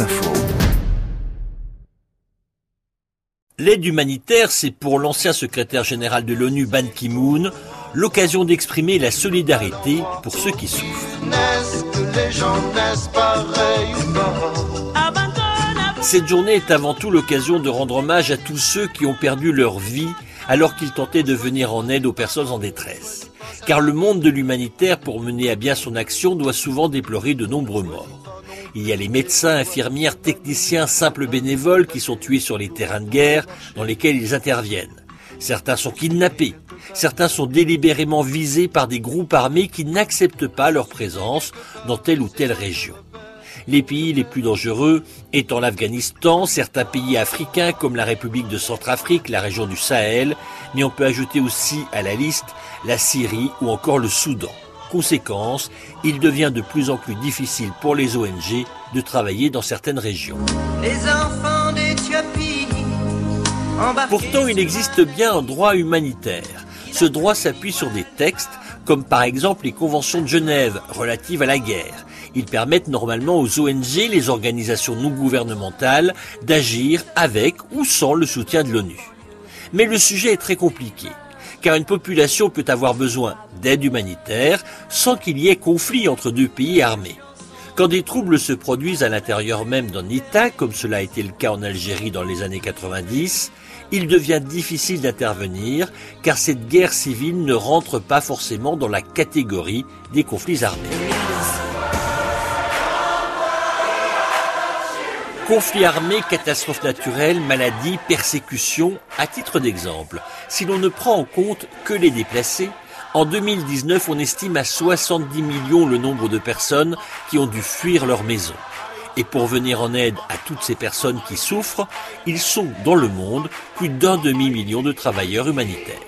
Info. L'aide humanitaire, c'est pour l'ancien secrétaire général de l'ONU Ban Ki-moon l'occasion d'exprimer la solidarité pour ceux qui souffrent. Cette journée est avant tout l'occasion de rendre hommage à tous ceux qui ont perdu leur vie alors qu'ils tentaient de venir en aide aux personnes en détresse. Car le monde de l'humanitaire, pour mener à bien son action, doit souvent déplorer de nombreux morts. Il y a les médecins, infirmières, techniciens, simples bénévoles qui sont tués sur les terrains de guerre dans lesquels ils interviennent. Certains sont kidnappés. Certains sont délibérément visés par des groupes armés qui n'acceptent pas leur présence dans telle ou telle région. Les pays les plus dangereux étant l'Afghanistan, certains pays africains comme la République de Centrafrique, la région du Sahel, mais on peut ajouter aussi à la liste la Syrie ou encore le Soudan. Conséquence, il devient de plus en plus difficile pour les ONG de travailler dans certaines régions. Les enfants d'Éthiopie. Pourtant, il existe bien un droit humanitaire. Ce droit s'appuie sur des textes, comme par exemple les conventions de Genève relatives à la guerre. Ils permettent normalement aux ONG, les organisations non gouvernementales, d'agir avec ou sans le soutien de l'ONU. Mais le sujet est très compliqué car une population peut avoir besoin d'aide humanitaire sans qu'il y ait conflit entre deux pays armés. Quand des troubles se produisent à l'intérieur même d'un État, comme cela a été le cas en Algérie dans les années 90, il devient difficile d'intervenir car cette guerre civile ne rentre pas forcément dans la catégorie des conflits armés. Conflits armés, catastrophes naturelles, maladies, persécutions, à titre d'exemple, si l'on ne prend en compte que les déplacés, en 2019 on estime à 70 millions le nombre de personnes qui ont dû fuir leur maison. Et pour venir en aide à toutes ces personnes qui souffrent, ils sont dans le monde plus d'un demi-million de travailleurs humanitaires.